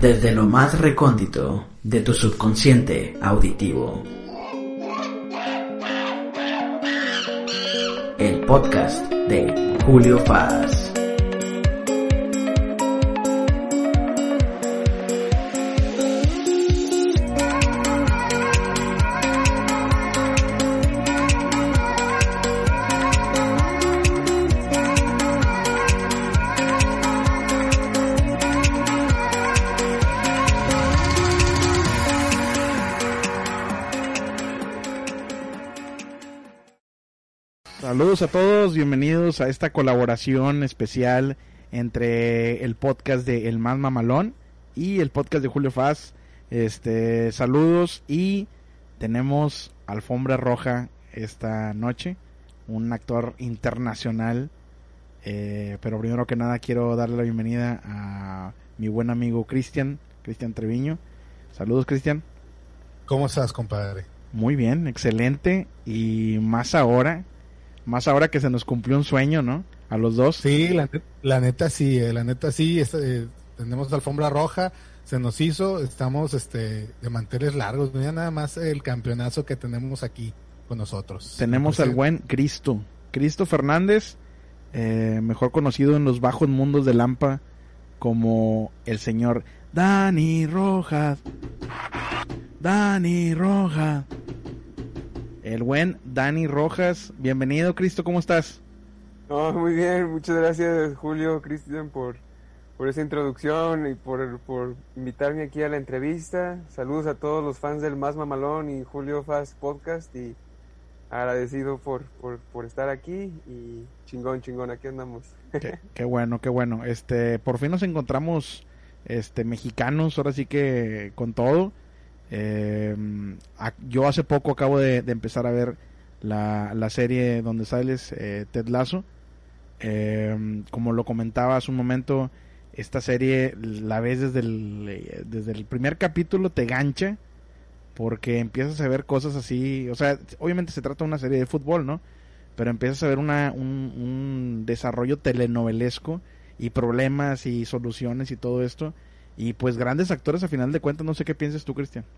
Desde lo más recóndito de tu subconsciente auditivo. El podcast de Julio Paz. Saludos a todos, bienvenidos a esta colaboración especial entre el podcast de El Más Mamalón y el podcast de Julio Faz. Este, saludos y tenemos alfombra roja esta noche, un actor internacional. Eh, pero primero que nada quiero darle la bienvenida a mi buen amigo Cristian, Cristian Treviño. Saludos Cristian. ¿Cómo estás, compadre? Muy bien, excelente y más ahora más ahora que se nos cumplió un sueño, ¿no? A los dos. Sí, la, neta sí, eh, la neta sí. Eh, tenemos alfombra roja, se nos hizo, estamos este, de manteles largos. Mira nada más el campeonazo que tenemos aquí con nosotros. Tenemos al buen Cristo. Cristo Fernández, eh, mejor conocido en los bajos mundos de Lampa como el señor Dani Rojas. Dani Rojas el buen Dani Rojas. Bienvenido, Cristo, ¿cómo estás? muy bien, muchas gracias, Julio, Cristian, por, por esa introducción y por, por invitarme aquí a la entrevista. Saludos a todos los fans del Más Mamalón y Julio Fast Podcast y agradecido por, por, estar aquí y chingón, chingón, aquí andamos. Qué, qué, bueno, qué bueno. Este, por fin nos encontramos este mexicanos, ahora sí que con todo. Eh, yo hace poco acabo de, empezar a ver la, la serie donde sales eh, Ted Lasso. Eh, como lo comentaba hace un momento, esta serie la ves desde el, desde el primer capítulo, te gancha porque empiezas a ver cosas así. O sea, obviamente se trata de una serie de fútbol, ¿no? Pero empiezas a ver una, un, un desarrollo telenovelesco y problemas y soluciones y todo esto y pues grandes actores a final de cuentas, no sé qué piensas tú, Cristian.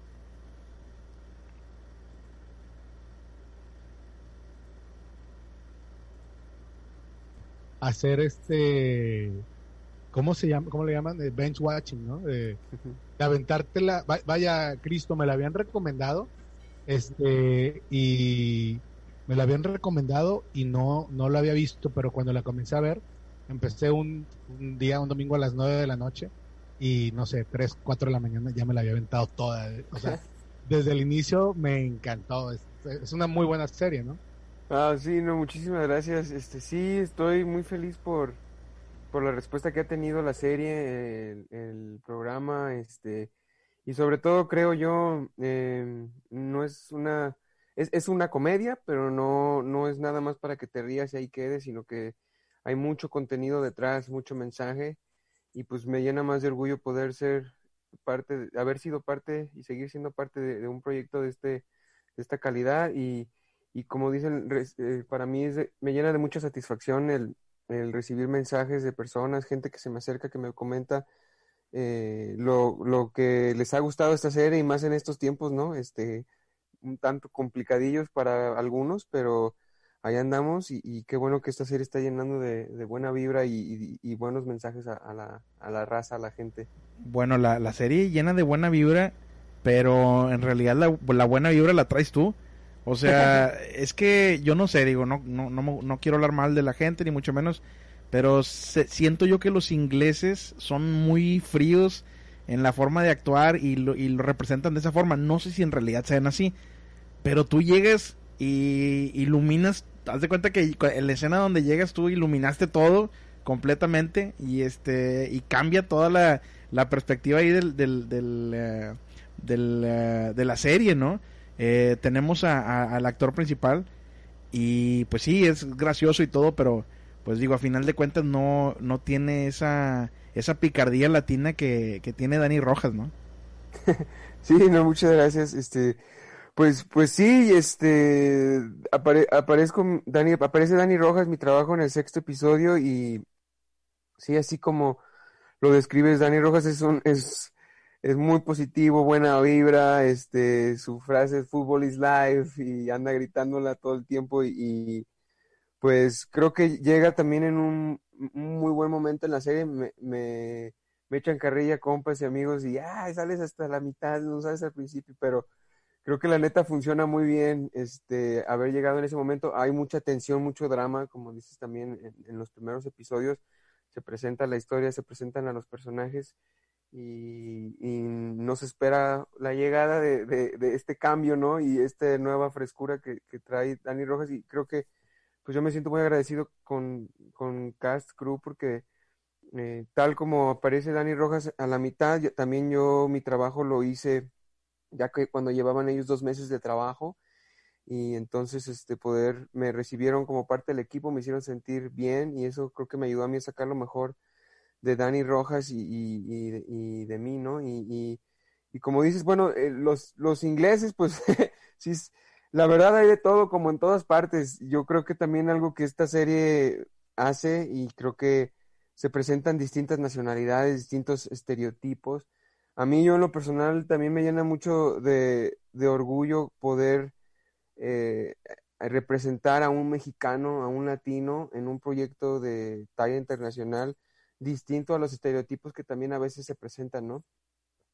Hacer este, ¿cómo se llama? ¿Cómo le llaman? bench watching, ¿no? De, de aventártela. Vaya, Cristo, me la habían recomendado, este, y me la habían recomendado y no, no la había visto, pero cuando la comencé a ver, empecé un, un día, un domingo a las nueve de la noche y no sé, 3, 4 de la mañana ya me la había aventado toda. O sea, desde el inicio me encantó. Es, es, una muy buena serie, ¿no? Ah, sí, no, muchísimas gracias. Este, sí, estoy muy feliz por, por la respuesta que ha tenido la serie, el, programa, este, y sobre todo creo yo, eh, no es una, es, es una comedia, pero no, no es nada más para que te rías y ahí quedes, sino que hay mucho contenido detrás, mucho mensaje y pues me llena más de orgullo poder ser parte, de, haber sido parte y seguir siendo parte de, un proyecto de, este, de esta calidad y, y como dicen, eh, para mí es me llena de mucha satisfacción el, el, recibir mensajes de personas, gente que se me acerca, que me comenta eh, lo, lo que les ha gustado esta serie y más en estos tiempos, ¿no? Este, un tanto complicadillos para algunos, pero ahí andamos y, qué bueno que esta serie está llenando de, buena vibra y, buenos mensajes a, la, a, la, raza, a la gente. Bueno, la, la, serie llena de buena vibra, pero en realidad la, la buena vibra la traes tú. O sea, es que yo no sé, digo, no, no, no, no quiero hablar mal de la gente, ni mucho menos, pero siento yo que los ingleses son muy fríos en la forma de actuar y lo, y lo representan de esa forma. No sé si en realidad sean así, pero tú llegas y iluminas haz de cuenta que en la escena donde llegas tú iluminaste todo completamente y este y cambia toda la, la perspectiva ahí del del, del, eh, eh, de la serie, ¿no? Eh, tenemos a, al actor principal y pues sí, es gracioso y todo, pero pues digo, a final de cuentas no, no tiene esa, esa picardía latina que, que tiene Dani Rojas, ¿no? sí, no, muchas gracias. Este, pues, pues sí, este, aparezco, Dani, aparece Dani Rojas, mi trabajo en el sexto episodio y sí, así como lo describes, Dani Rojas es un, es, es muy positivo, buena vibra, este, su frase es fútbol is life y anda gritándola todo el tiempo y, pues creo que llega también en un, muy buen momento en la serie, me, me, me echan carrilla compas y amigos y, ah, sales hasta la mitad, no sabes al principio, pero creo que la neta funciona muy bien, este, haber llegado en ese momento, hay mucha tensión, mucho drama, como dices también en, los primeros episodios, se presenta la historia, se presentan a los personajes y, no se espera la llegada de, este cambio, ¿no? Y esta nueva frescura que, que, trae Dani Rojas. Y creo que pues yo me siento muy agradecido con, con Cast Crew porque eh, tal como aparece Dani Rojas a la mitad, también yo mi trabajo lo hice ya que cuando llevaban ellos dos meses de trabajo y entonces este poder me recibieron como parte del equipo, me hicieron sentir bien y eso creo que me ayudó a mí a sacar lo mejor de Dani Rojas y, y, y, de mí, ¿no? Y, como dices, bueno, eh, los, los ingleses, pues sí, la verdad hay de todo como en todas partes. Yo creo que también algo que esta serie hace y creo que se presentan distintas nacionalidades, distintos estereotipos. A mí yo en lo personal también me llena mucho de, de orgullo poder eh, representar a un mexicano, a un latino en un proyecto de talla internacional distinto a los estereotipos que también a veces se presentan, ¿no?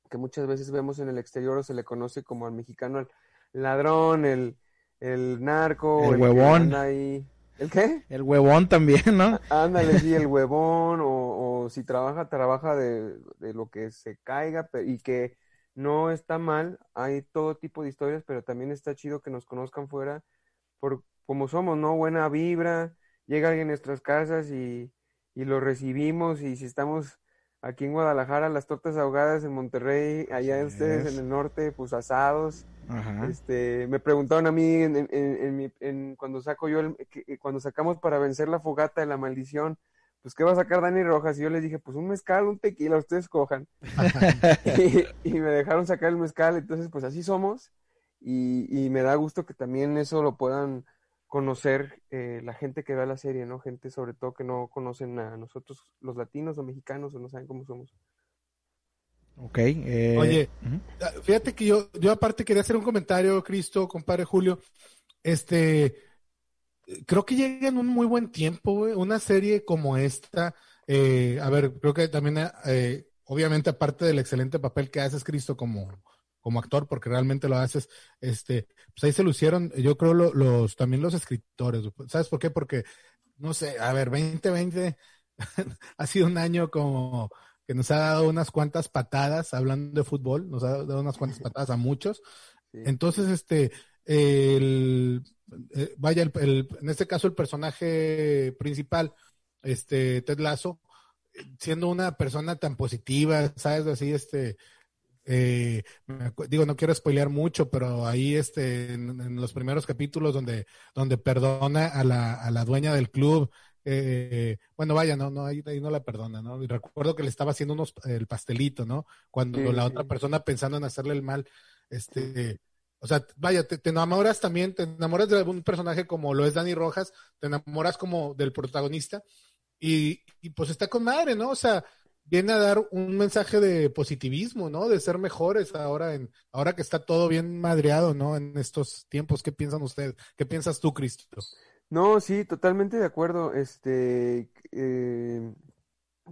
Que muchas veces vemos en el exterior o se le conoce como al mexicano el ladrón, el, el narco, el, huevón. Ahí. ¿El qué? El huevón también, ¿no? Ándale, sí, el huevón, o, o si trabaja, trabaja de, de, lo que se caiga y que no está mal, hay todo tipo de historias, pero también está chido que nos conozcan fuera por como somos, ¿no? Buena vibra, llega alguien a nuestras casas y, y lo recibimos y si estamos aquí en Guadalajara, las tortas ahogadas en Monterrey, allá en ustedes en el norte, pues asados. Este, me preguntaron a mí en, en, en, cuando saco yo, el, cuando sacamos para vencer la fogata de la maldición, pues ¿qué va a sacar Dani Rojas? Y yo les dije, pues un mezcal, un tequila, ustedes cojan. y, y, me dejaron sacar el mezcal, entonces pues así somos. Y, y me da gusto que también eso lo puedan conocer eh, la gente que ve la serie, ¿no? Gente sobre todo que no conocen a nosotros, los latinos o mexicanos, o no saben cómo somos. Ok. Eh, Oye, ah, fíjate que yo, yo aparte quería hacer un comentario, Cristo, compadre Julio. Este, creo que llega en un muy buen tiempo, una serie como esta. Eh, a ver, creo que también, obviamente, aparte del excelente papel que haces, Cristo, como, como actor, porque realmente lo haces, este, pues ahí se lucieron, yo creo, los, también los escritores. ¿Sabes por qué? Porque, no sé, a ver, 2020 ha sido un año como que nos ha dado unas cuantas patadas, hablando de fútbol, nos ha dado unas cuantas patadas a muchos. Entonces, este, el, eh, vaya, el, en este caso el personaje principal, este, Ted Lasso, siendo una persona tan positiva, ¿sabes? Así, este, eh, digo, no quiero spoilear mucho, pero ahí este, en, los primeros capítulos donde, donde perdona a la, a la dueña del club, eh, bueno, vaya, no, no, ahí, no la perdona, ¿no? Y recuerdo que le estaba haciendo unos, el pastelito, ¿no? Cuando la otra persona pensando en hacerle el mal, este, o sea, vaya, te, te, enamoras también, te enamoras de algún personaje como lo es Dani Rojas, te enamoras como del protagonista, y, y pues está con madre, ¿no? O sea, viene a dar un mensaje de positivismo, ¿no? De ser mejores ahora en ahora que está todo bien madreado, ¿no? En estos tiempos, ¿qué piensan ustedes? ¿Qué piensas tú, Cristo? No, sí, totalmente de acuerdo. Este, eh,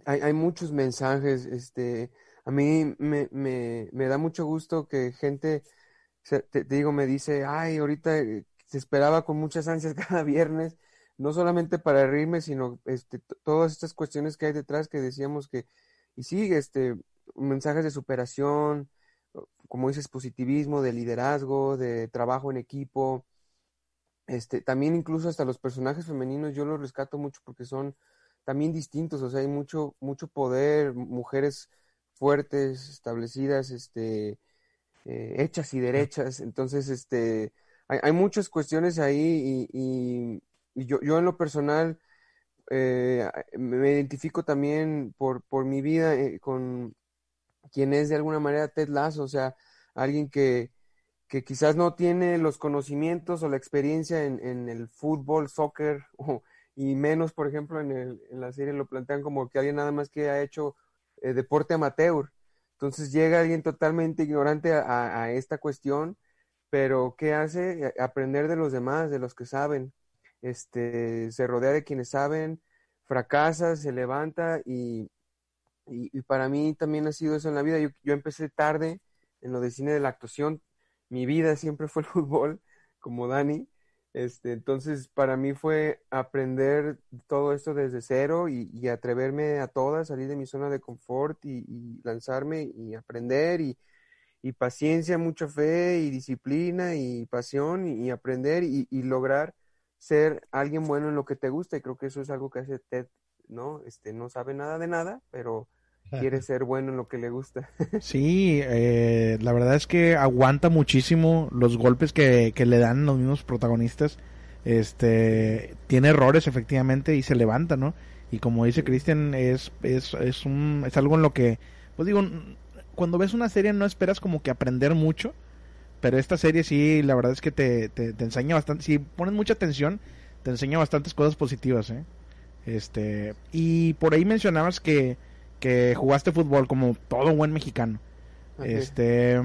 hay, hay, muchos mensajes. Este, a mí me, me, da mucho gusto que gente, te, digo, me dice, ay, ahorita eh, se esperaba con muchas ansias cada viernes, no solamente para reírme, sino este, todas estas cuestiones que hay detrás que decíamos que y sí, este, mensajes de superación, como dices, positivismo, de liderazgo, de trabajo en equipo. Este, también incluso hasta los personajes femeninos yo los rescato mucho porque son también distintos, o sea, hay mucho, mucho poder, mujeres fuertes, establecidas, este, eh, hechas y derechas, entonces, este, hay, hay muchas cuestiones ahí y, y, yo, yo en lo personal eh, me identifico también por, por mi vida eh, con quien es de alguna manera Ted Lasso, o sea, alguien que, que quizás no tiene los conocimientos o la experiencia en, en el fútbol, soccer, o, y menos, por ejemplo, en, el, la serie lo plantean como que alguien nada más que ha hecho eh, deporte amateur. Entonces llega alguien totalmente ignorante a, a, esta cuestión, pero ¿qué hace? Aprender de los demás, de los que saben. Este, se rodea de quienes saben, fracasa, se levanta y, y, para mí también ha sido eso en la vida. Yo, yo empecé tarde en lo de cine de la actuación, mi vida siempre fue el fútbol, como Dani. Este, entonces, para mí fue aprender todo esto desde cero y, y atreverme a todas, salir de mi zona de confort y, y lanzarme y aprender y, y, paciencia, mucha fe y disciplina y pasión y, aprender y, lograr ser alguien bueno en lo que te gusta. Y creo que eso es algo que hace Ted, ¿no? Este, no sabe nada de nada, pero quiere ser bueno en lo que le gusta. sí, eh, la verdad es que aguanta muchísimo los golpes que, que le dan los mismos protagonistas. Este tiene errores efectivamente y se levanta, ¿no? Y como dice Cristian, es, es, es, un, es algo en lo que, pues digo, cuando ves una serie no esperas como que aprender mucho, pero esta serie sí, la verdad es que te, te, te enseña bastante, si pones mucha atención, te enseña bastantes cosas positivas, ¿eh? Este, y por ahí mencionabas que, que jugaste fútbol como todo buen mexicano. Okay. Este,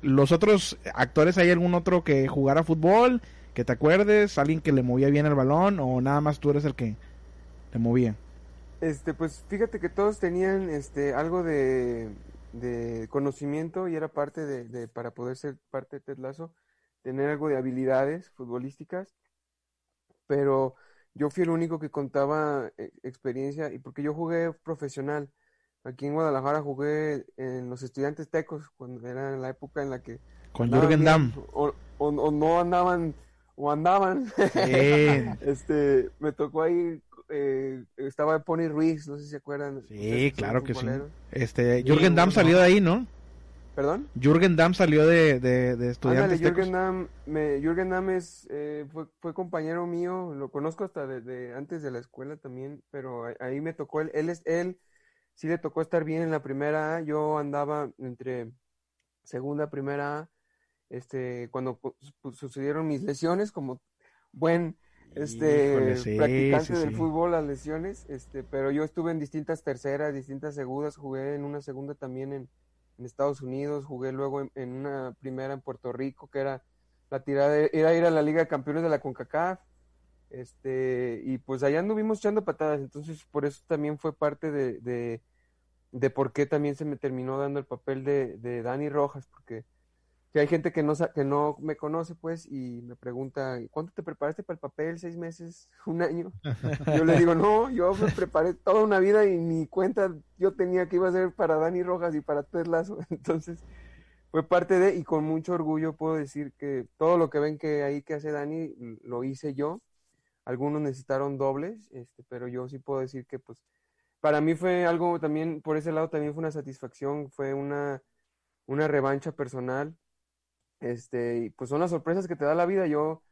los otros actores, ¿hay algún otro que jugara fútbol? Que te acuerdes, alguien que le movía bien el balón o nada más tú eres el que le movía. Este, pues fíjate que todos tenían este algo de, de conocimiento y era parte de, de, para poder ser parte de Ted Lasso, tener algo de habilidades futbolísticas, pero yo fui el único que contaba eh, experiencia y porque yo jugué profesional. Aquí en Guadalajara jugué en los estudiantes tecos, cuando era la época en la que... Con Jürgen Damm. O, o, o, no andaban, o andaban. Este, me tocó ahí, eh, estaba Pony Ruiz, no sé si se acuerdan. Sí, claro que sí. Este, Jürgen Damm salió de ahí, ¿no? ¿Perdón? Jürgen Damm salió de, de, de estudiantes Ándale, Jürgen Damm, me, Jürgen Damm es, eh, fue, fue, compañero mío, lo conozco hasta desde antes de la escuela también, pero ahí me tocó él, él es, él sí le tocó estar bien en la primera A. Yo andaba entre segunda, primera A, este, cuando pues, sucedieron mis lesiones, como buen este Híjole, sí, practicante sí, del sí. fútbol, las lesiones, este, pero yo estuve en distintas terceras, distintas segundas, jugué en una segunda también en, en Estados Unidos, jugué luego en, en, una primera en Puerto Rico, que era la tirada, era ir a la Liga de Campeones de la CONCACAF, este, y pues allá anduvimos echando patadas, entonces por eso también fue parte de, de, de por qué también se me terminó dando el papel de, de Dani Rojas, porque que hay gente que no, que no me conoce, pues, y me pregunta, ¿cuánto te preparaste para el papel? ¿Seis meses? ¿Un año? Yo le digo, no, yo me preparé toda una vida y mi cuenta yo tenía que iba a ser para Dani Rojas y para Ted Lasso. Entonces, fue parte de, y con mucho orgullo puedo decir que todo lo que ven que ahí que hace Dani, lo hice yo. Algunos necesitaron dobles, este, pero yo sí puedo decir que, pues, para mí fue algo también, por ese lado también fue una satisfacción, fue una, una revancha personal este, y pues son las sorpresas que te da la vida. Yo,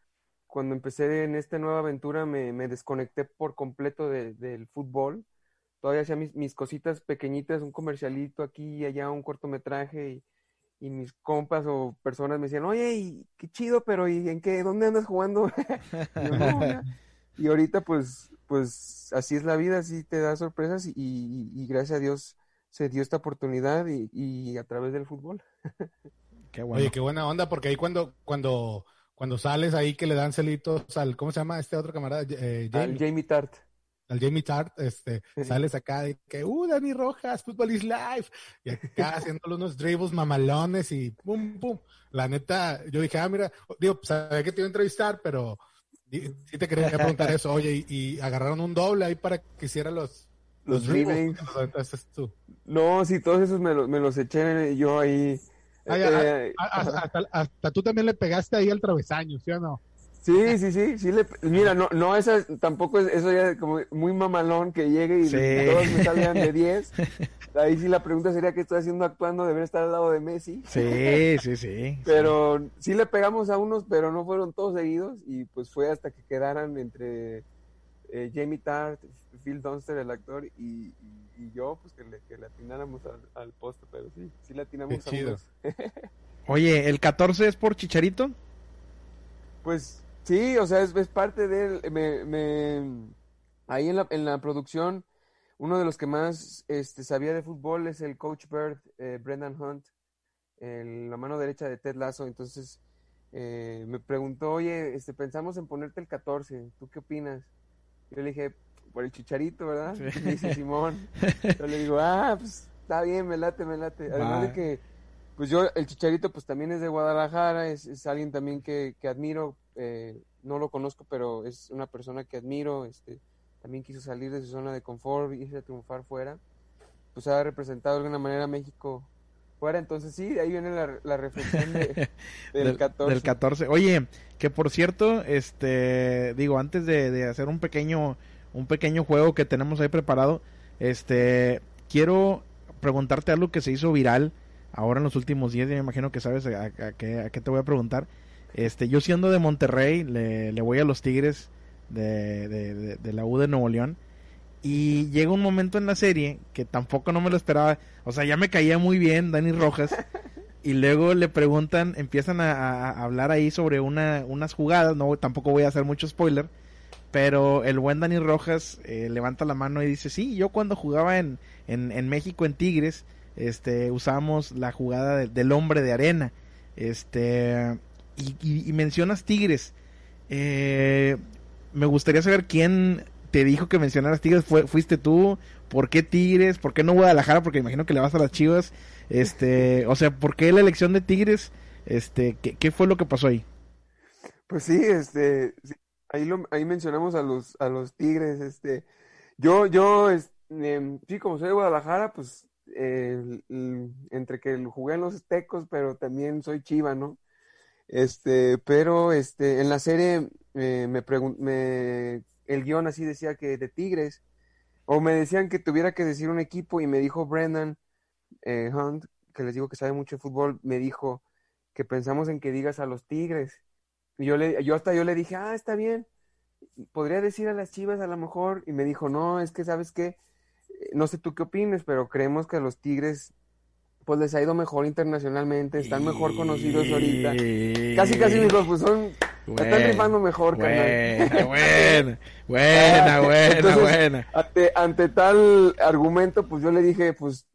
cuando empecé en esta nueva aventura, me, me desconecté por completo de, del fútbol. Todavía hacía mis, mis, cositas pequeñitas, un comercialito aquí y allá, un cortometraje, y, y mis compas o personas me decían, oye, y, qué chido, pero ¿y en qué? ¿Dónde andas jugando? y, yo, no, y, ahorita, pues, pues así es la vida, así te da sorpresas, y, y gracias a Dios se dio esta oportunidad y, a través del fútbol. Qué bueno. Oye, qué buena onda, porque ahí cuando, cuando, cuando sales ahí que le dan celitos al, ¿cómo se llama este otro camarada? Eh, Jamie. Al Jamie Tart. Al Jamie Tart, este, sales acá de que, uh, Dani Rojas, Football is Life. Y acá haciéndole unos dribbles mamalones y pum, pum. La neta, yo dije, ah, mira, digo, sabía que te iba a entrevistar, pero sí te quería preguntar eso. Oye, y, y agarraron un doble ahí para que hiciera los, los, los dribbles. No, sí, todos esos me, los, me los eché yo ahí Ay, eh, hasta, hasta, hasta, tú también le pegaste ahí al travesaño, ¿sí o no? Sí, sí, sí, sí le, mira, no, no, esa tampoco es, eso ya es como muy mamalón que llegue y Sí. todos me salgan de 10. Ahí sí la pregunta sería qué estoy haciendo actuando, debería estar al lado de Messi. Sí, sí, sí. Pero sí le pegamos a unos, pero no fueron todos seguidos y pues fue hasta que quedaran entre eh, Jamie Tart, Phil Dunster, el actor, y, y- y yo, pues que le, que le atináramos al, al poste, pero sí, sí le atinamos Qué a chido. unos. Oye, ¿el 14 es por Chicharito? Pues sí, o sea, es, es parte de él. Me, me- ahí en la, en la producción, uno de los que más este, sabía de fútbol es el coach Bird, eh, Brendan Hunt, el- la mano derecha de Ted Lasso. Entonces eh, me preguntó, oye, este, pensamos en ponerte el 14, ¿tú qué opinas? Yo le dije, por el chicharito, ¿verdad? Sí. Me dice Simón. Yo le digo, ah, pues está bien, me late, me late. Además de que, pues yo, el chicharito, pues también es de Guadalajara, es, es alguien también que, que admiro, eh, no lo conozco, pero es una persona que admiro, este, también quiso salir de su zona de confort, irse a triunfar fuera, pues ha representado de alguna manera a México fuera, entonces sí, ahí viene la, la reflexión de- del, 14. del 14. Oye, que por cierto, este, digo, antes de, de hacer un pequeño, un pequeño juego que tenemos ahí preparado, este, quiero preguntarte algo que se hizo viral ahora en los últimos días, y me imagino que sabes a, qué, te voy a preguntar. Este, yo siendo de Monterrey, le, le voy a los Tigres de, de, la U de Nuevo León. Y llega un momento en la serie que tampoco no me lo esperaba. O sea, ya me caía muy bien Dani Rojas. y luego le preguntan, empiezan a hablar ahí sobre una, unas jugadas. No, tampoco voy a hacer mucho spoiler. Pero el buen Dani Rojas eh, levanta la mano y dice, sí, yo cuando jugaba en, en, en México en Tigres, este, usábamos la jugada de- del hombre de arena. Este, y, y- y mencionas Tigres. Eh, me gustaría saber quién te dijo que mencionaras Tigres. ¿Fue, ¿Fuiste tú? ¿Por qué Tigres? ¿Por qué no Guadalajara? Porque imagino que le vas a las Chivas. Este, o sea, ¿por qué la elección de Tigres? Este, ¿qué, qué fue lo que pasó ahí? Pues sí, este, ahí lo, ahí mencionamos a los, a los Tigres, este, yo, yo, es- em, sí, como soy de Guadalajara, pues, entre que jugué en los Tecos, pero también soy Chiva, ¿no? Este, pero, este, en la serie, eh, me me, el guion así decía que de Tigres, o me decían que tuviera que decir un equipo, y me dijo Brendan, eh, Hunt, que les digo que sabe mucho de fútbol, me dijo que pensamos en que digas a los Tigres. Y yo le, yo hasta yo le dije, ah, está bien. Podría decir a las Chivas a lo mejor. Y me dijo, no, es que sabes qué, Eh, no sé tú qué opines, pero creemos que a los Tigres, pues les ha ido mejor internacionalmente, están mejor conocidos ahorita. Casi, casi me dijo, pues son, están rifando mejor, carnal. Buena, buena, buena, buena, Entonces, buena. Ante, ante tal argumento, pues yo le dije, pues,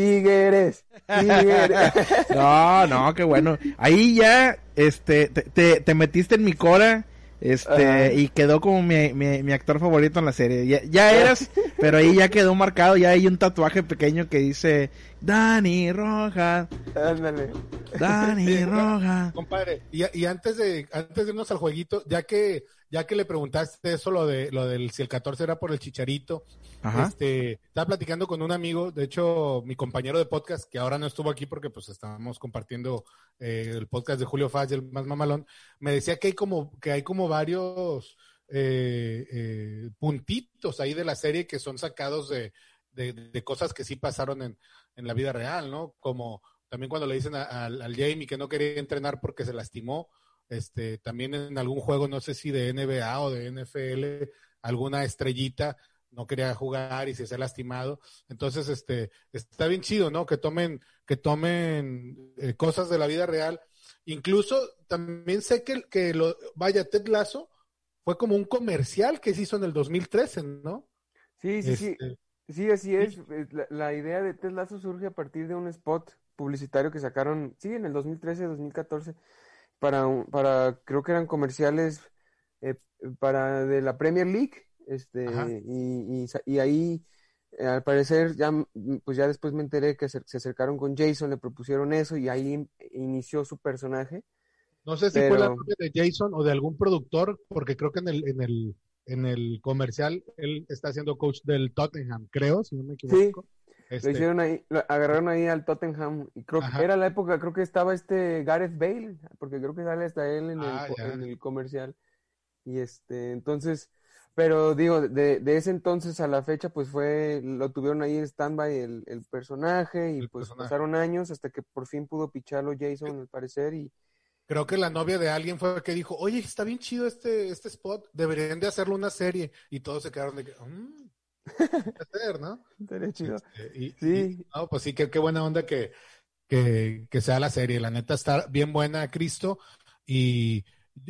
Tigres, Tigres. No, no, qué bueno. Ahí ya, este, te, te, te metiste en mi cora, este, Ajá. y quedó como mi, mi, mi actor favorito en la serie. Ya, ya eras, pero ahí ya quedó marcado, ya hay un tatuaje pequeño que dice, Dani Rojas, Ándale. Dani Sí, Rojas. Compadre, y, y antes de antes de irnos al jueguito, ya que ya que le preguntaste eso lo de lo del si el 14 era por el Chicharito, Ajá. este, estaba platicando con un amigo, de hecho, mi compañero de podcast que ahora no estuvo aquí porque pues estábamos compartiendo eh, el podcast de Julio Faz y el más mamalón, me decía que hay como que hay como varios eh, eh, puntitos ahí de la serie que son sacados de, de, de cosas que sí pasaron en, en la vida real, ¿no? Como también cuando le dicen a- al Jamie que no quería entrenar porque se lastimó, este, también en algún juego, no sé si de NBA o de NFL, alguna estrellita no quería jugar y se ha lastimado. Entonces, este, está bien chido, ¿no? Que tomen, que tomen eh, cosas de la vida real. Incluso también sé que, que lo, vaya, Ted Lasso fue como un comercial que se hizo en el 2013, ¿no? Sí, sí, sí. Este, Sí, así es. Eh, La, la idea de Ted Lasso surge a partir de un spot publicitario que sacaron, sí, en el 2013, 2014, para, para creo que eran comerciales eh, para de la Premier League, este, y, y, ahí, eh, al parecer, ya, pues ya después me enteré que se, se acercaron con Jason, le propusieron eso y ahí in- inició su personaje. No sé si fue la de Jason o de algún productor, porque creo que en el, en el, en el comercial él está siendo coach del Tottenham, creo, si no me equivoco. Lo hicieron ahí, lo agarraron ahí al Tottenham. Y creo que era la época, creo que estaba este Gareth Bale, porque creo que sale hasta él en, el, Ah, en el comercial. Y este, entonces, pero digo, de, de ese entonces a la fecha, pues fue, lo tuvieron ahí en stand-by el, el personaje, y El pues personaje. pasaron años hasta que por fin pudo picharlo Jason, al parecer, y Creo que la novia de alguien fue que dijo, oye, está bien chido este, este spot, deberían de hacerlo una serie. Y todos se quedaron de que, "Mm, hacer, ¿no? estaría chido. Este, y, Sí. y- no, pues sí, qué, qué buena onda que, que, que sea la serie. La neta está bien buena, Cristo. Y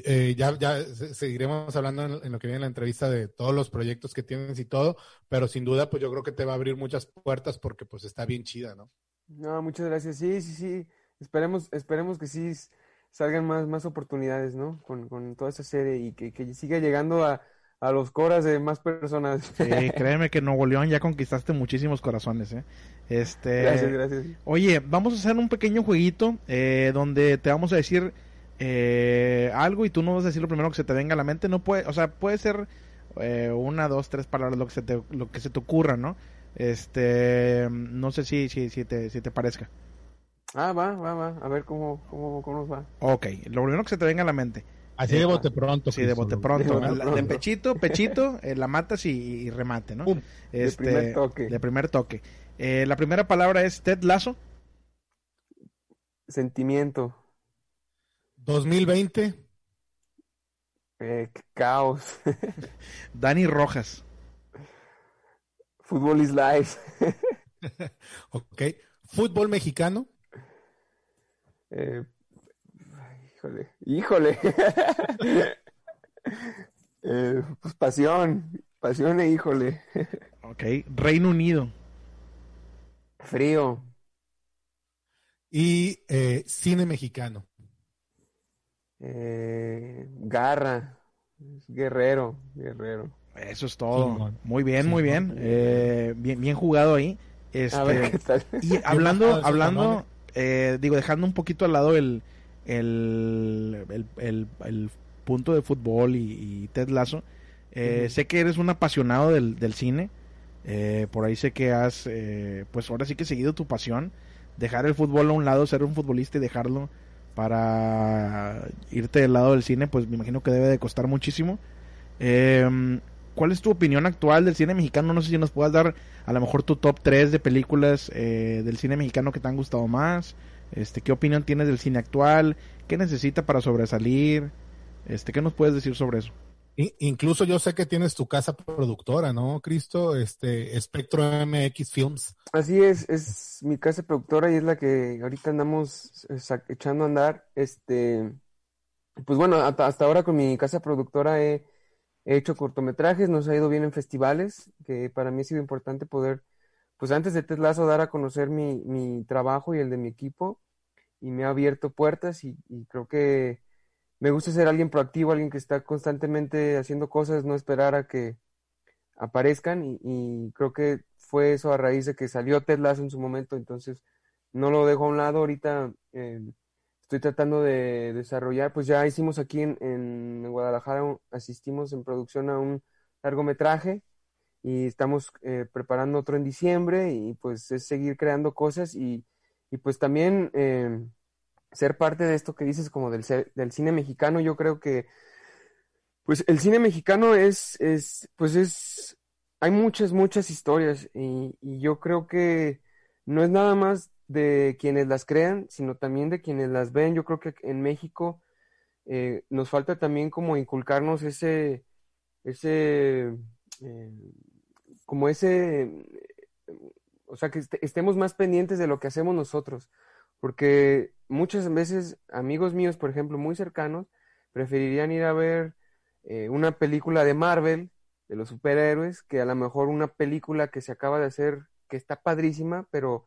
eh, ya, ya se- seguiremos hablando en, en lo que viene en la entrevista de todos los proyectos que tienes y todo. Pero sin duda, pues yo creo que te va a abrir muchas puertas porque pues está bien chida, ¿no? No, muchas gracias. Sí, sí, sí. Esperemos, esperemos que sí salgan más, más oportunidades, ¿no? Con, con toda esa serie y que, que siga llegando a, a los coras de más personas. Sí, créeme que Nuevo León ya conquistaste muchísimos corazones, ¿eh? Este, Gracias, gracias. Oye, vamos a hacer un pequeño jueguito eh, donde te vamos a decir eh, algo y tú no vas a decir lo primero que se te venga a la mente. No puede, o sea, puede ser eh, una, dos, tres palabras lo que se te, lo que se te ocurra, ¿no? Este, no sé si, si, si te, si te parezca. Ah, va, va, va. A ver cómo, cómo, cómo nos va. Ok, lo primero que se te venga a la mente. Así de bote pronto. Sí, de bote pronto. De La- pechito, pechito, eh, la matas y, y remate, ¿no? Pum. De primer toque. De primer toque. Eh, la primera palabra es Ted Lazo. Sentimiento, 2020, eh, caos, Dani Rojas. fútbol is life, ok. Fútbol mexicano, eh, híjole, híjole. Eh, pues pasión, pasión e híjole. Ok. Reino Unido. Frío, y eh, cine mexicano. eh, garra, guerrero, guerrero. Eso es todo. Muy bien, muy bien. Eh, bien, bien jugado ahí. A ver Este, qué tal. y hablando, hablando, eh, digo, dejando un poquito al lado el, el, el, el- el punto de fútbol y, y Ted Lasso, eh, sé que eres un apasionado del, del cine. eh, por ahí sé que has, eh, pues ahora sí que seguido tu pasión. Dejar el fútbol a un lado, ser un futbolista y dejarlo para irte del lado del cine, pues me imagino que debe de costar muchísimo. Eh, ¿Cuál es tu opinión actual del cine mexicano? No sé si nos puedas dar a lo mejor tu top 3 de películas eh, del cine mexicano que te han gustado más. Este, ¿Qué opinión tienes del cine actual? ¿Qué necesita para sobresalir? Este, ¿Qué nos puedes decir sobre eso? I- incluso yo sé que tienes tu casa productora, ¿no, Cristo? Este, Espectro MX Films. Así es, es mi casa productora y es la que ahorita andamos eh, echando a andar. Este, pues bueno, hasta, hasta ahora con mi casa productora he, he hecho cortometrajes, nos ha ido bien en festivales, que para mí ha sido importante poder, pues antes de Teslazo, dar a conocer mi, mi trabajo y el de mi equipo, y me ha abierto puertas y, creo que me gusta ser alguien proactivo, alguien que está constantemente haciendo cosas, no esperar a que aparezcan y, creo que fue eso a raíz de que salió Ted Lasso en su momento, entonces no lo dejo a un lado, ahorita eh, estoy tratando de desarrollar, pues ya hicimos aquí en, en Guadalajara, asistimos en producción a un largometraje y estamos eh, preparando otro en diciembre y pues es seguir creando cosas y, y pues también eh, ser parte de esto que dices como del, del cine mexicano, yo creo que pues el cine mexicano es, es, pues es, hay muchas, muchas historias y, y yo creo que no es nada más de quienes las crean, sino también de quienes las ven. Yo creo que en México eh, nos falta también como inculcarnos ese, ese, eh, como ese, eh, o sea, que este- estemos más pendientes de lo que hacemos nosotros, porque muchas veces amigos míos, por ejemplo, muy cercanos, preferirían ir a ver eh, una película de Marvel, de los superhéroes, que a lo mejor una película que se acaba de hacer, que está padrísima, pero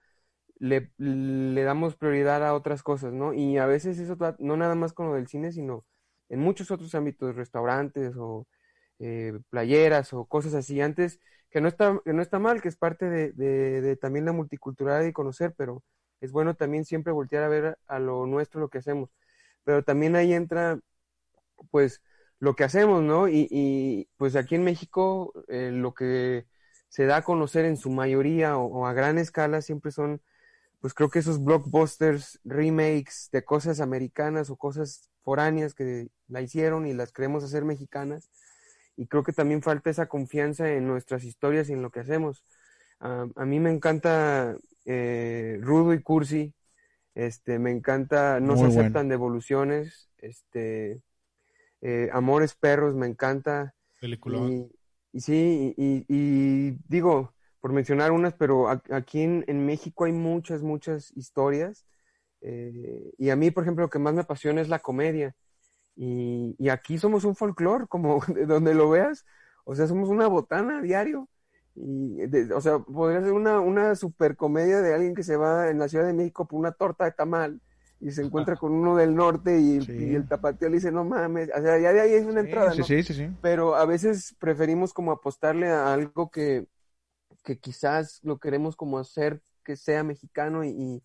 le, le damos prioridad a otras cosas, ¿no? Y a veces eso no nada más con lo del cine, sino en muchos otros ámbitos, restaurantes o eh, playeras o cosas así. Antes, que no está, que no está mal, que es parte de, también la multiculturalidad y conocer, pero es bueno también siempre voltear a ver a lo nuestro, lo que hacemos. Pero también ahí entra, pues, lo que hacemos, ¿no? Y, pues aquí en México, eh, lo que se da a conocer en su mayoría o, a gran escala siempre son, pues creo que esos blockbusters, remakes de cosas americanas o cosas foráneas que la hicieron y las queremos hacer mexicanas. Y creo que también falta esa confianza en nuestras historias y en lo que hacemos. a mí me encanta eh, Rudo y Cursi, este, me encanta, no se aceptan devoluciones, este, eh, Amores Perros, me encanta. Y, sí, y, digo, por mencionar unas, pero aquí en, México hay muchas, muchas historias. Eh, y a mí, por ejemplo, lo que más me apasiona es la comedia. Y, y aquí somos un folclore, como de donde lo veas. O sea, somos una botana diario. Y, o sea, podría ser una, una super comedia de alguien que se va en la Ciudad de México por una torta de tamal y se encuentra con uno del norte y, el tapateo le dice, no mames, o sea, ya de ahí es una entrada, ¿no? Sí, sí, sí, Pero a veces preferimos como apostarle a algo que, que quizás lo queremos como hacer que sea mexicano y,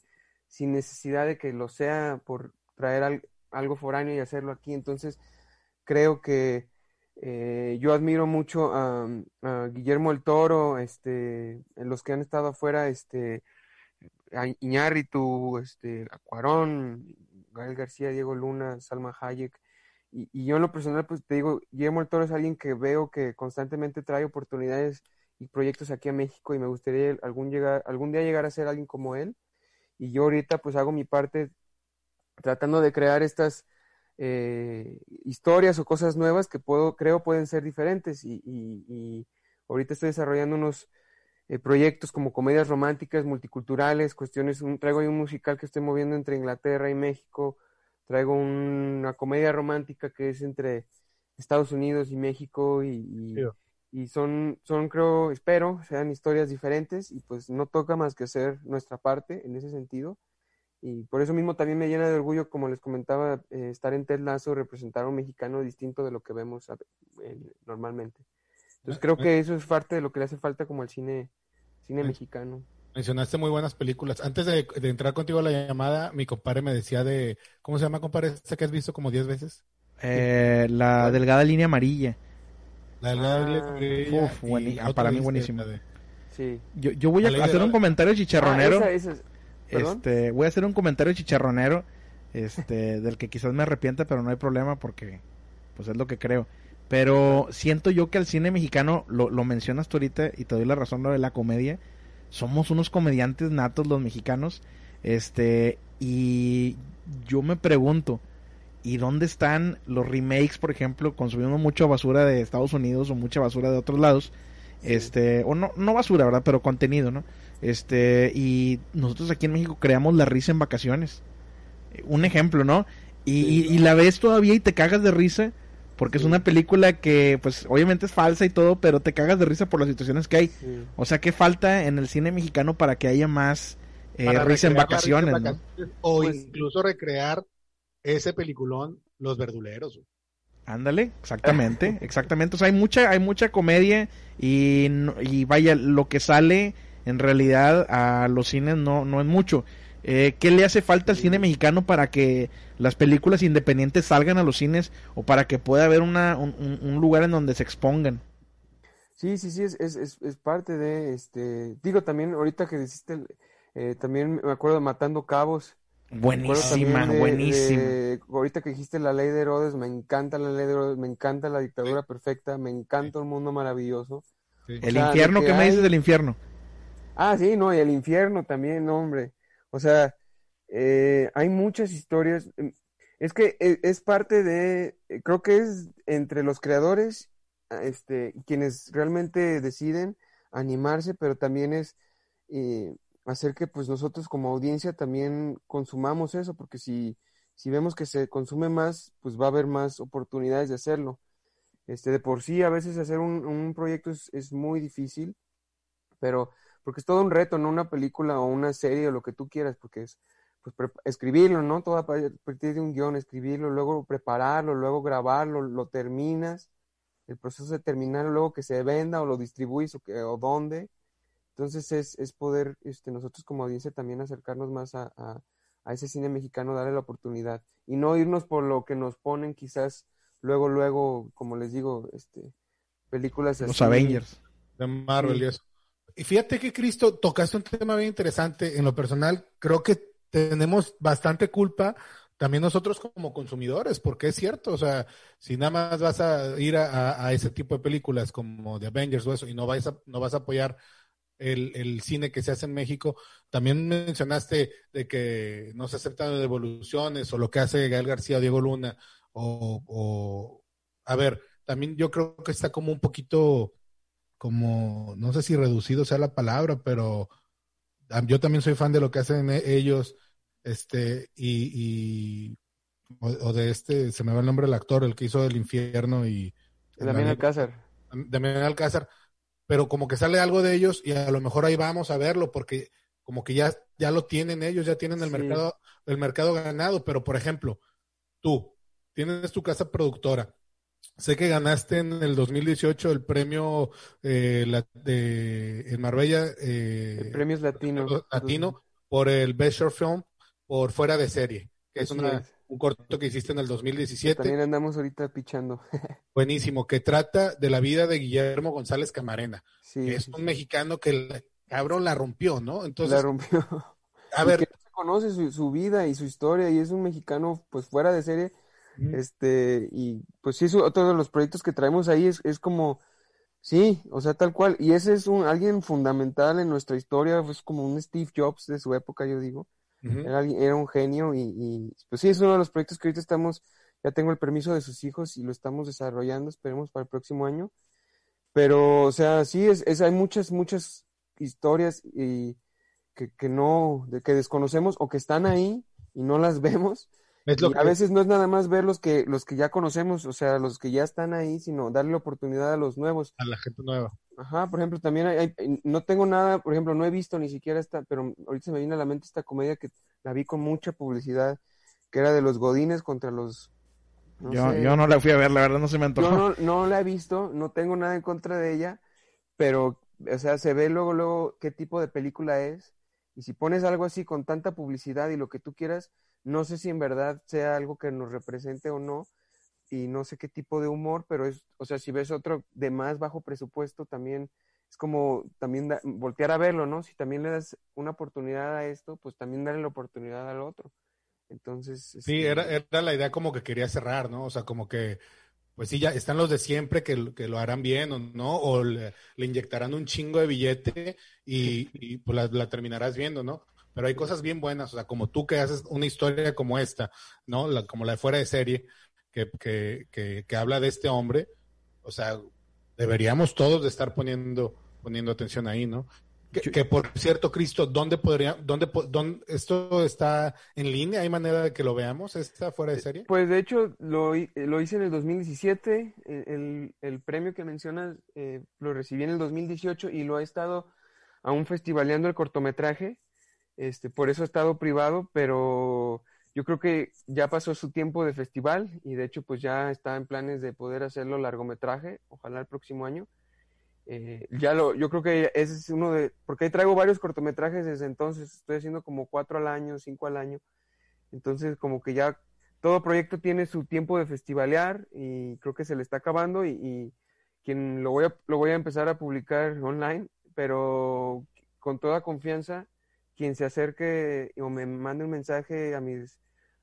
sin necesidad de que lo sea por traer algo foráneo y hacerlo aquí. Entonces, creo que eh, yo admiro mucho a, Guillermo el Toro, este, los que han estado afuera, este, a Iñárritu, este, Acuarón, Gael García, Diego Luna, Salma Hayek. Y, yo en lo personal, pues te digo, Guillermo el Toro es alguien que veo que constantemente trae oportunidades y proyectos aquí a México y me gustaría algún, llegar, algún día llegar a ser alguien como él. Y yo ahorita pues hago mi parte tratando de crear estas eh, historias o cosas nuevas que puedo, creo pueden ser diferentes y, y, ahorita estoy desarrollando unos eh, proyectos como comedias románticas, multiculturales, cuestiones, traigo ahí un musical que estoy moviendo entre Inglaterra y México, traigo una comedia romántica que es entre Estados Unidos y México y, y son, son, creo, espero, sean historias diferentes y pues no toca más que hacer nuestra parte en ese sentido y por eso mismo también me llena de orgullo, como les comentaba, eh, estar en Ted Lasso, representar a un mexicano distinto de lo que vemos normalmente. Entonces creo que eso es parte de lo que le hace falta como al cine, cine mexicano. Mencionaste muy buenas películas. Antes de, entrar contigo a la llamada, mi compadre me decía de, ¿cómo se llama, compadre? Esta que has visto como 10 veces. Eh, la delgada línea amarilla. La delgada línea ah. amarilla. Uf, para mí buenísima. Sí. Yo, yo voy a hacer un comentario chicharronero. Ah, esa, esa este, voy a hacer un comentario chicharronero, este, del que quizás me arrepienta, pero no hay problema porque, pues es lo que creo. Pero siento yo que al cine mexicano, lo, lo mencionas tú ahorita y te doy la razón lo de la comedia, somos unos comediantes natos los mexicanos, este, y yo me pregunto, ¿y dónde están los remakes, por ejemplo? Consumimos mucha basura de Estados Unidos o mucha basura de otros lados, este, o no, no basura, ¿verdad? Pero contenido, ¿no? Este, y nosotros aquí en México creamos la risa en vacaciones. Un ejemplo, ¿no? Y, la ves todavía y te cagas de risa porque es una película que pues obviamente es falsa y todo, pero te cagas de risa por las situaciones que hay. O sea, ¿qué falta en el cine mexicano para que haya más eh, risa en vacaciones? O pues incluso recrear ese peliculón Los Verduleros. Ándale, exactamente, exactamente. O sea, hay mucha, hay mucha comedia y, y vaya, lo que sale en realidad a los cines no, no es mucho. Eh, ¿Qué le hace falta al cine mexicano para que las películas independientes salgan a los cines o para que pueda haber una, un, lugar en donde se expongan? Sí, sí, sí, es, es, es, parte de, este, digo también, ahorita que dijiste, eh, también me acuerdo de Matando Cabos. Buenísima, buenísima. ahorita que dijiste la ley de Herodes, me encanta la ley de Herodes, me encanta la dictadura perfecta, me encanta un mundo maravilloso. El infierno, ¿qué me dices del infierno? Ah, sí, no, y el infierno también, hombre. O sea, eh, hay muchas historias. Em, es que e, es parte de, eh, creo que es entre los creadores, ah, este, quienes realmente deciden animarse, pero también es eh, hacer que pues nosotros como audiencia también consumamos eso, porque si, si vemos que se consume más, pues va a haber más oportunidades de hacerlo. Este, de por sí, a veces hacer un, un proyecto es, es muy difícil, pero porque es todo un reto, no una película o una serie o lo que tú quieras, porque es pues escribirlo, ¿no? Todo a partir de un guion, escribirlo, luego prepararlo, luego grabarlo, lo terminas, el proceso de terminarlo, luego que se venda o lo distribuyes o, que, o dónde. Entonces es, es poder este, nosotros como audiencia también acercarnos más a, a, ese cine mexicano, darle la oportunidad y no irnos por lo que nos ponen quizás luego, luego, como les digo, este, películas Los Avengers. De Marvel y eso. Fíjate que Cristo tocaste un tema bien interesante. En lo personal, creo que tenemos bastante culpa también nosotros como consumidores, porque es cierto, o sea, si nada más vas a ir a, ese tipo de películas como The Avengers o eso y no vas a, no vas a apoyar el, el, cine que se hace en México, también mencionaste de que no se aceptan devoluciones o lo que hace Gael García o Diego Luna, o, o, a ver, también yo creo que está como un poquito, como, no sé si reducido sea la palabra, pero yo también soy fan de lo que hacen e, ellos este, y, o, de este, se me va el nombre del actor, el que hizo El Infierno y... Damián Alcázar. Damián Alcázar, pero como que sale algo de ellos y a lo mejor ahí vamos a verlo porque como que ya, ya lo tienen ellos, ya tienen el mercado, el mercado ganado, pero por ejemplo, tú tienes tu casa productora, Sé que ganaste en el 2018 el premio eh, de, en Marbella. Eh, el premio latino. Latino por el Best Short Film por fuera de serie, que es, un corto que hiciste en el 2017. También andamos ahorita pichando. Buenísimo, que trata de la vida de Guillermo González Camarena, que es un mexicano que el cabrón la rompió, ¿no? Entonces, la rompió. A ver. Que se conoce su, vida y su historia y es un mexicano pues fuera de serie. Este, y pues sí, eso, otro de los proyectos que traemos ahí es, es como, sí, o sea, tal cual. Y ese es un, alguien fundamental en nuestra historia, es como un Steve Jobs de su época, yo digo era, un genio y, pues sí, es uno de los proyectos que ahorita estamos, ya tengo el permiso de sus hijos y lo estamos desarrollando, esperemos para el próximo año. Pero, o sea, sí, es, es hay muchas, muchas historias y que, que no, de que desconocemos o que están ahí y no las vemos. A veces no es nada más ver los que, los que ya conocemos, o sea, los que ya están ahí, sino darle la oportunidad a los nuevos. A la gente nueva. Ajá, por ejemplo, también hay, no tengo nada, por ejemplo, no he visto ni siquiera esta, pero ahorita se me viene a la mente esta comedia que la vi con mucha publicidad, que era de los Godines contra los... yo, yo no la fui a ver, la verdad no se me antojó. Yo no, no la he visto, no tengo nada en contra de ella, pero, o sea, se ve luego, luego qué tipo de película es, y si pones algo así con tanta publicidad y lo que tú quieras, no sé si en verdad sea algo que nos represente o no, y no sé qué tipo de humor, pero es, o sea, si ves otro de más bajo presupuesto, también es como también voltear a verlo, ¿no? Si también le das una oportunidad a esto, pues también darle la oportunidad al otro. Entonces. Sí, este, era, era la idea como que quería cerrar, ¿no? O sea, como que, pues sí, ya están los de siempre que, que lo harán bien, ¿o no? O le, inyectarán un chingo de billete y, y pues la, la, terminarás viendo, ¿no? Pero hay cosas bien buenas, o sea, como tú que haces una historia como esta, ¿no? La, como la de fuera de serie, que, que, que, habla de este hombre, o sea, deberíamos todos de estar poniendo, poniendo atención ahí, ¿no? Que, por cierto, Cristo, ¿dónde podría, dónde, dónde, esto está en línea? ¿Hay manera de que lo veamos? ¿Está fuera de serie? Pues de hecho, lo, lo hice en el 2017. El, el premio que mencionas eh, lo recibí en el 2018 y lo he estado aún festivaleando el cortometraje. Este, por eso ha estado privado, pero yo creo que ya pasó su tiempo de festival y de hecho pues ya está en planes de poder hacerlo largometraje, ojalá el próximo año. Eh, ya lo, yo creo que ese es uno de, porque ahí traigo varios cortometrajes desde entonces, estoy haciendo como cuatro al año, cinco al año, entonces como que ya todo proyecto tiene su tiempo de festivalear y creo que se le está acabando y, y quien lo voy a, lo voy a empezar a publicar online, pero con toda confianza, quien se acerque o me mande un mensaje a mis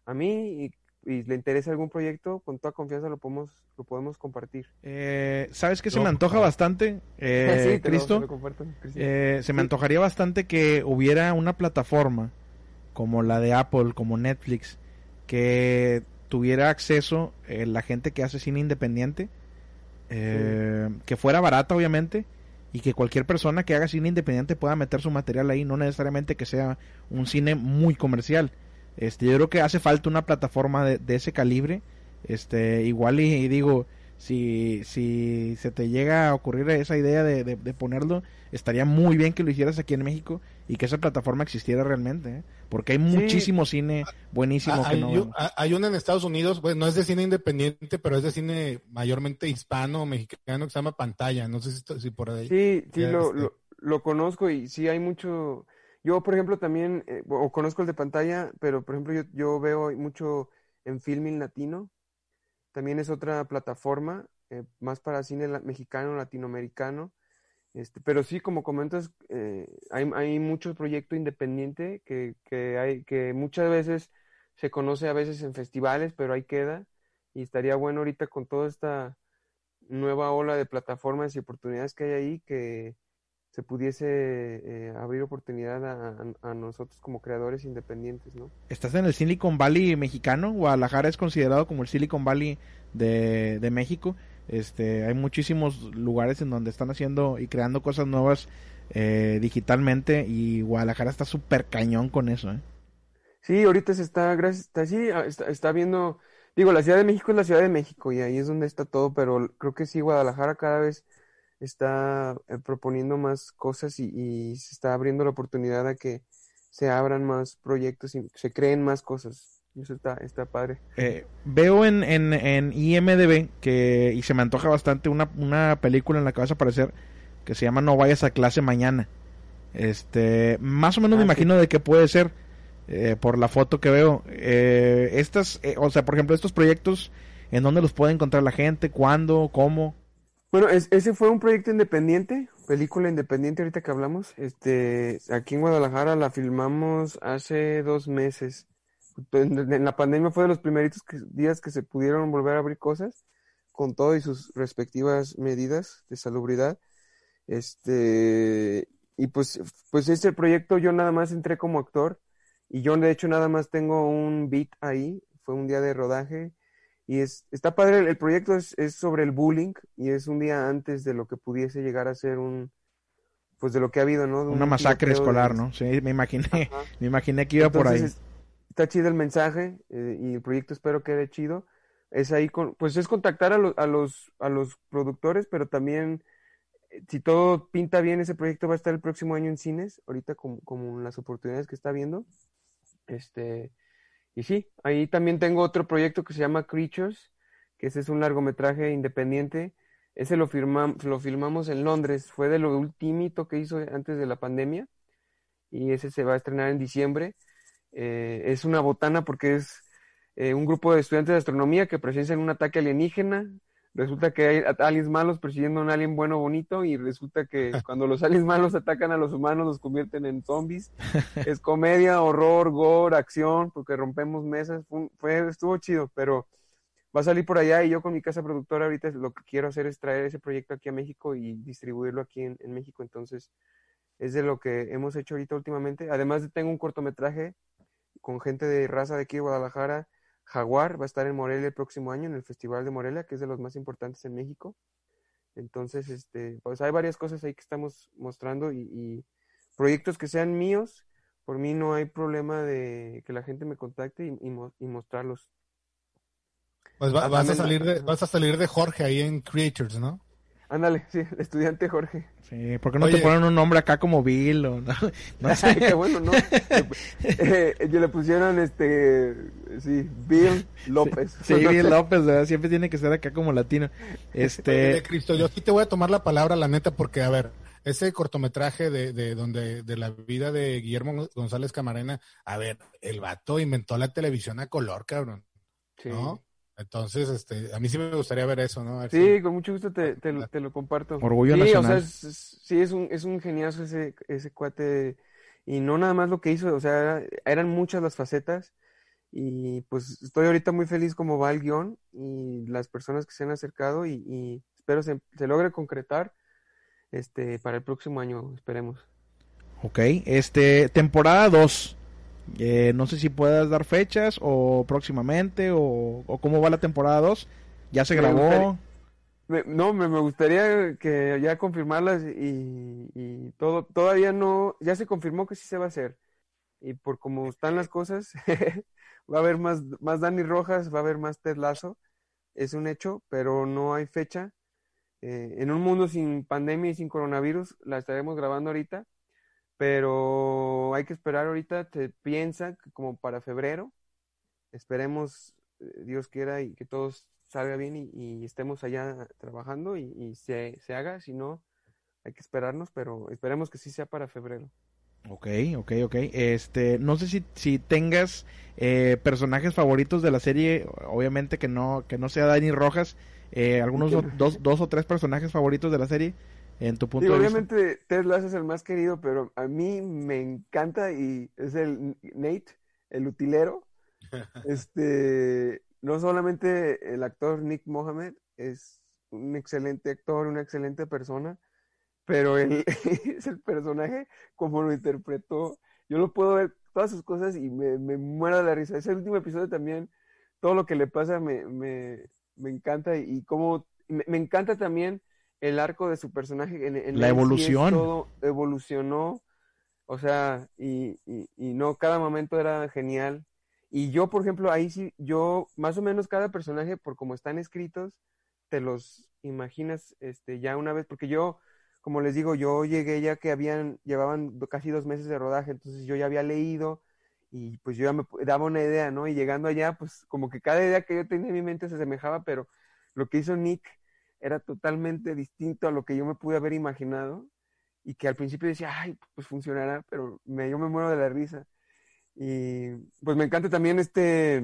a mí y, le interesa algún proyecto, con toda confianza lo podemos, lo podemos compartir. Eh, ¿Sabes qué se me antoja bastante, eh, Cristo? Eh, se me antojaría bastante que hubiera una plataforma como la de Apple, como Netflix, que tuviera acceso la gente que hace cine independiente, que fuera barata obviamente, y que cualquier persona que haga cine independiente pueda meter su material ahí, no necesariamente que sea un cine muy comercial. Este, yo creo que hace falta una plataforma de, de ese calibre. Este, igual y, digo, si, si se te llega a ocurrir esa idea de, de, ponerlo, estaría muy bien que lo hicieras aquí en México y que esa plataforma existiera realmente, ¿eh? porque hay muchísimo cine buenísimo hay, que no. Hay una en Estados Unidos, pues no es de cine independiente, pero es de cine mayormente hispano, mexicano, que se llama Pantalla, no sé si, si por ahí. Sí, sí, lo, este. lo, lo, conozco y sí hay mucho, yo, por ejemplo, también, eh, o conozco el de pantalla, pero por ejemplo, yo, yo veo mucho en Filming Latino. También es otra plataforma, eh, más para cine mexicano, latinoamericano. Este, pero sí, como comentas, eh, hay, hay mucho proyecto independiente que, que, hay, que muchas veces se conoce a veces en festivales, pero ahí queda. Y estaría bueno ahorita con toda esta nueva ola de plataformas y oportunidades que hay ahí que se pudiese eh, abrir oportunidad a, a, nosotros como creadores independientes, ¿no? Estás en el Silicon Valley mexicano, Guadalajara es considerado como el Silicon Valley de, de México, este, hay muchísimos lugares en donde están haciendo y creando cosas nuevas eh, digitalmente y Guadalajara está súper cañón con eso, ¿eh? Sí, ahorita se está, gracias, está, sí, está, está viendo, digo, la Ciudad de México es la Ciudad de México y ahí es donde está todo, pero creo que sí, Guadalajara cada vez está eh, proponiendo más cosas y, se está abriendo la oportunidad a que se abran más proyectos y se creen más cosas. Y eso está, está padre. Eh, veo en, en, en, IMDB que, y se me antoja bastante una, una película en la que vas a aparecer que se llama No vayas a clase mañana. Este, más o menos me ah, imagino de qué puede ser eh, por la foto que veo. estas, o sea, por ejemplo, estos proyectos, ¿en dónde los puede encontrar la gente? ¿Cuándo? ¿Cómo? Bueno, ese fue un proyecto independiente, película independiente ahorita que hablamos. Este, aquí en Guadalajara la filmamos hace dos meses. En, la pandemia fue de los primeritos días que se pudieron volver a abrir cosas, con todo y sus respectivas medidas de salubridad. Este, y pues, pues este proyecto yo nada más entré como actor y yo de hecho nada más tengo un beat ahí. Fue un día de rodaje y es, está padre, el, proyecto es, es, sobre el bullying y es un día antes de lo que pudiese llegar a ser un, pues de lo que ha habido, ¿no? Una masacre escolar, ¿no? Sí, me imaginé, me imaginé que iba por ahí. Está chido el mensaje eh, y el proyecto espero que quede chido. Es ahí, con, pues es contactar a, a, los, a los productores, pero también, eh, si todo pinta bien, ese proyecto va a estar el próximo año en cines, ahorita como, como las oportunidades que está viendo. Este, y sí, ahí también tengo otro proyecto que se llama Creatures, que ese es un largometraje independiente. Ese lo, lo filmamos en Londres, fue de lo ultimito que hizo antes de la pandemia. Y ese se va a estrenar en diciembre. Eh, es una botana porque es eh, un grupo de estudiantes de astronomía que presencian un ataque alienígena resulta que hay aliens malos persiguiendo a un alien bueno bonito y resulta que cuando los aliens malos atacan a los humanos los convierten en zombies. es comedia, horror, gore, acción, porque rompemos mesas. Fue, estuvo chido, pero va a salir por allá y yo con mi casa productora ahorita lo que quiero hacer es traer ese proyecto aquí a México y distribuirlo aquí en, en México. Entonces es de lo que hemos hecho ahorita últimamente. Además de tengo un cortometraje con gente de raza de aquí de Guadalajara Jaguar va a estar en Morelia el próximo año, en el Festival de Morelia, que es de los más importantes en México. Entonces, este, pues hay varias cosas ahí que estamos mostrando y, proyectos que sean míos. Por mí no hay problema de que la gente me contacte y, mostrarlos. Pues vas, a salir de, vas a salir de Jorge ahí en Creators, ¿no? Ándale, sí, estudiante Jorge. Sí, ¿por qué no te ponen un nombre acá como Bill o no? no sé. qué bueno, ¿no? eh, le pusieron este, sí, Bill López. Sí, Bill López, ¿verdad? Siempre tiene que ser acá como latino. Este... Cristo, yo sí te voy a tomar la palabra, la neta, porque, a ver, ese cortometraje de, de donde de la vida de Guillermo González Camarena, a ver, el vato inventó la televisión a color, cabrón. Sí. ¿No? Entonces, este, a mí sí me gustaría ver eso, ¿no? sí, con mucho gusto te, te, lo, comparto. Orgullo sí, nacional. O sea, sí, es un, es un geniazo ese, ese cuate. Y no nada más lo que hizo, o sea, eran muchas las facetas. Y pues estoy ahorita muy feliz como va el guion y las personas que se han acercado y, y espero se, se logre concretar este para el próximo año, esperemos. Ok, este, temporada 2. Eh, no sé si puedas dar fechas o próximamente o, cómo va la temporada 2. ¿Ya se grabó? no, me, gustaría que ya confirmarlas y, todo. Todavía no, ya se confirmó que sí se va a hacer. Y por cómo están las cosas, va a haber más, más Dani Rojas, va a haber más Ted Lazo. Es un hecho, pero no hay fecha. Eh, en un mundo sin pandemia y sin coronavirus, la estaremos grabando ahorita pero hay que esperar ahorita, te piensa como para febrero. Esperemos, eh, Dios quiera, y que todo salga bien y, estemos allá trabajando y, se, se, haga. Si no, hay que esperarnos, pero esperemos que sí sea para febrero. Ok, ok, ok. Este, no sé si, si tengas eh, personajes favoritos de la serie, obviamente que no, que no sea Dani Rojas, eh, algunos dos, dos o tres personajes favoritos de la serie en tu punto Digo, de vista. obviamente Ted Lasso es el más querido, pero a mí me encanta y es el Nate, el utilero. Este, no solamente el actor Nick Mohammed es un excelente actor, una excelente persona, pero él es el personaje como lo interpretó. Yo lo puedo ver todas sus cosas y me, me muero de la risa. Ese último episodio también, todo lo que le pasa me, me, me encanta y, cómo me, me encanta también el arco de su personaje. En, en La sí evolución. todo evolucionó, o sea, y, y, y no, cada momento era genial. Y yo, por ejemplo, ahí sí, yo, más o menos cada personaje, por como están escritos, te los imaginas este, ya una vez, porque yo, como les digo, yo llegué ya que habían, llevaban casi dos meses de rodaje, entonces yo ya había leído y pues yo ya me daba una idea, ¿no? Y llegando allá, pues como que cada idea que yo tenía en mi mente se asemejaba, pero lo que hizo Nick era totalmente distinto a lo que yo me pude haber imaginado y que al principio decía, ay, pues funcionará, pero me, yo me muero de la risa. Y pues me encanta también este,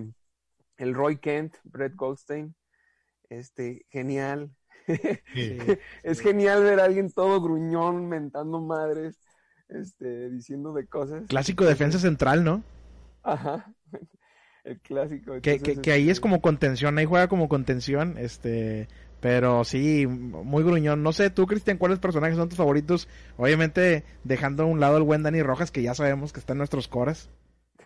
el Roy Kent, Brett Goldstein, este, genial. Sí. Es genial ver a alguien todo gruñón, mentando madres, este, diciendo de cosas. Clásico defensa central, ¿no? Ajá, el clásico. Que, que, que ahí es este, como contención, ahí juega como contención, este, pero sí, muy gruñón. No sé, tú, Cristian, ¿cuáles personajes son tus favoritos? Obviamente, dejando a un lado el buen Dani Rojas, que ya sabemos que está en nuestros coras.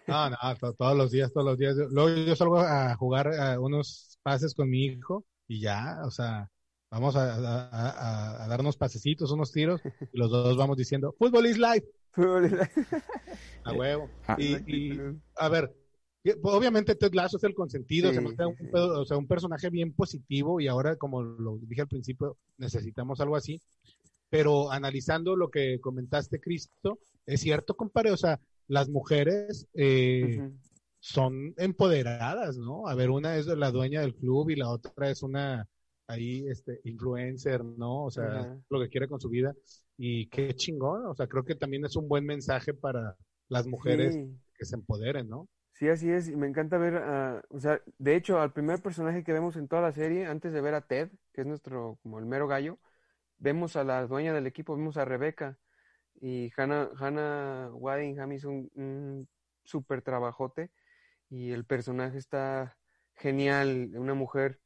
No, no, to- todos los días, todos los días. Luego yo salgo a jugar a unos pases con mi hijo y ya, o sea, vamos a, a- a- a darnos pasecitos, unos tiros, y los dos vamos diciendo, fútbol is life, a huevo. Ah. Y, y, a ver, obviamente Ted Lasso es el consentido, Sí, se un, sí. o sea, un personaje bien positivo y ahora, como lo dije al principio, necesitamos algo así. Pero analizando lo que comentaste, Cristo, es cierto, compadre, o sea, las mujeres eh, son empoderadas, ¿no? A ver, una es la dueña del club y la otra es una ahí, este, influencer, ¿no? O sea, lo que quiere con su vida. Y qué chingón, o sea, creo que también es un buen mensaje para las mujeres Sí. que se empoderen, ¿no? Sí, así es, y me encanta ver, a- o sea, de hecho, al primer personaje que vemos en toda la serie, antes de ver a Ted, que es nuestro, como el mero gallo, vemos a la dueña del equipo, vemos a Rebeca, y Hannah, Hannah Waddingham hizo un, un súper trabajote, y el personaje está genial, una mujer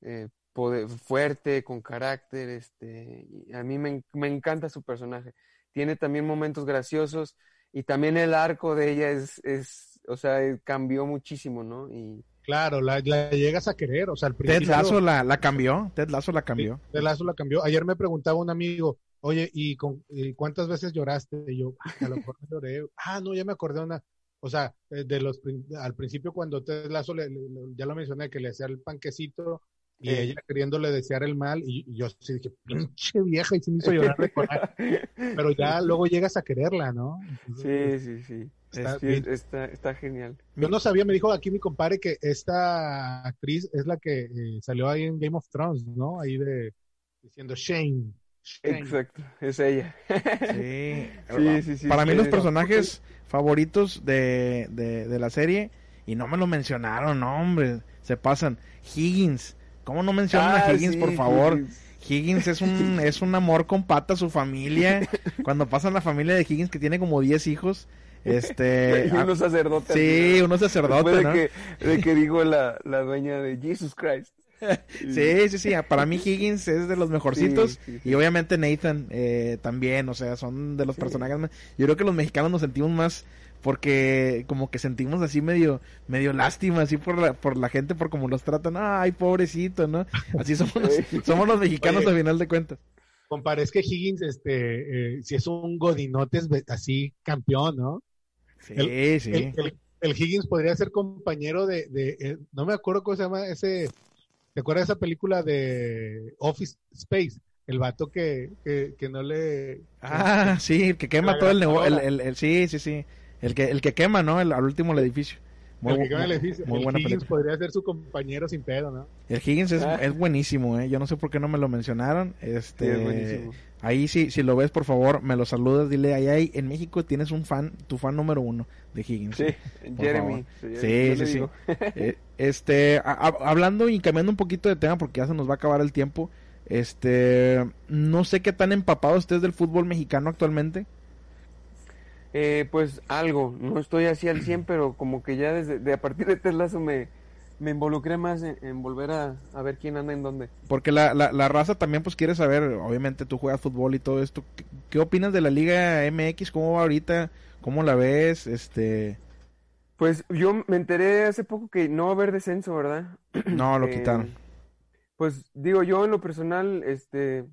eh, pode- fuerte, con carácter, este, y a mí me, me encanta su personaje. Tiene también momentos graciosos, y también el arco de ella es, es, o sea, eh, cambió muchísimo, ¿no? Y Claro, la, la llegas a querer, o sea, al Ted principio Lasso la, la cambió, Ted Lasso la cambió. Ted Lasso la cambió. Ayer me preguntaba un amigo, oye, ¿y, con, y cuántas veces lloraste? Y yo, "Ah, a lo mejor lloré. Ah, no, ya me acordé una. O sea, eh, de los prin- al principio cuando Ted Lasso, le- le- le- ya lo mencioné, que le hacía el panquecito y Eh. ella queriéndole desear el mal, y, y yo sí dije, pinche vieja, y se me hizo llorar de coraje. Pero ya luego llegas a quererla, ¿no? Entonces, Sí, sí, sí. Está bien. está, está genial. Yo no sabía, me dijo aquí mi compadre que esta actriz es la que eh, salió ahí en Game of Thrones, ¿no? Ahí de diciendo Shane. Shane. Exacto, es ella. Sí. Sí, sí, sí, Para mí sí. los personajes favoritos de, de, de la serie, y no me lo mencionaron, no, hombre, se pasan. Higgins, ¿cómo no mencionan a Ah, Higgins, sí, por favor? Higgins es un, es un amor con pata su familia. Cuando pasan la familia de Higgins, que tiene como 10 hijos, este... y unos sacerdotes. Sí, ¿no? unos sacerdotes, de ¿no? que, de que dijo la, la dueña de Jesus Christ. Sí, sí, sí. Para mí Higgins es de los mejorcitos. Sí, sí, sí. Y obviamente Nathan eh, también. O sea, son de los personajes más... Yo creo que los mexicanos nos sentimos más porque como que sentimos así medio medio lástima así por la, por la gente por cómo los tratan. Ay pobrecito no así somos los, somos los mexicanos Oye. a final de cuentas. Compadre, es que Higgins, este, eh, si es un godinotes así campeón, ¿no? sí El- sí. El, el- el Higgins podría ser compañero de, de eh, no me acuerdo cómo se llama ese, ¿te acuerdas de esa película de Office Space? El vato que, que, que no le... ah sí el que quema todo el, nego- el, el- el- sí sí sí el que el que quema no el, al último el edificio muy, el que quema el edificio. muy El buena Higgins película podría ser su compañero sin pedo, ¿no? el Higgins es, Ah. es buenísimo eh yo no sé por qué no me lo mencionaron Sí, este es buenísimo. Ahí sí, si lo ves, por favor, me lo saludas, dile, ahí, ahí, en México tienes un fan, tu fan número uno de Higgins. Sí, Jeremy. Sí, sí, sí. Eh, este, a- a- hablando y cambiando un poquito de tema, porque ya se nos va a acabar el tiempo, Este, no sé qué tan empapado estés del fútbol mexicano actualmente. Eh, pues algo, no estoy así al 100, pero como que ya desde de a partir de Teslazo me, me involucré más en, volver a, ver quién anda en dónde. Porque la, la, raza también pues quiere saber, obviamente tú juegas fútbol y todo esto, ¿qué, opinas de la Liga MX? ¿Cómo va ahorita? ¿Cómo la ves? Este... Pues yo me enteré hace poco que no va a haber descenso, ¿verdad? No, lo eh, quitaron. Pues digo, yo en lo personal, este,